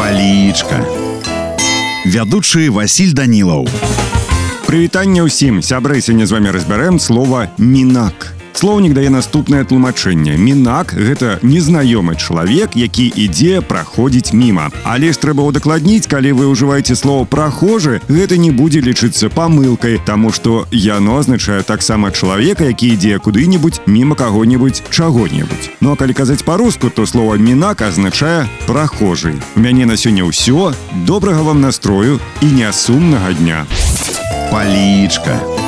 палічка вядучы Васіль Данілаў. Прывітанне ўсім. Сябры сёння з вами разбярэм слова мінак. Слоўнік дае наступнае тлумачэнне. Мінак гэта незнаёмы чалавек, які ідзе праходзіць міма. Але ж трэба ўдакладніць, калі вы ўжываеце слово прахожы, гэта не будзе лічыцца памылкай, таму што яно азначае таксама чалавека, які ідзе куды-небудзь міма каго-небудзь чаго-небудзь. Ну а калі казаць па-руску, то слова мінак азначае прахожы. У мяне на сёння ўсё, добрага вам настрою і нясумнага дня. палічка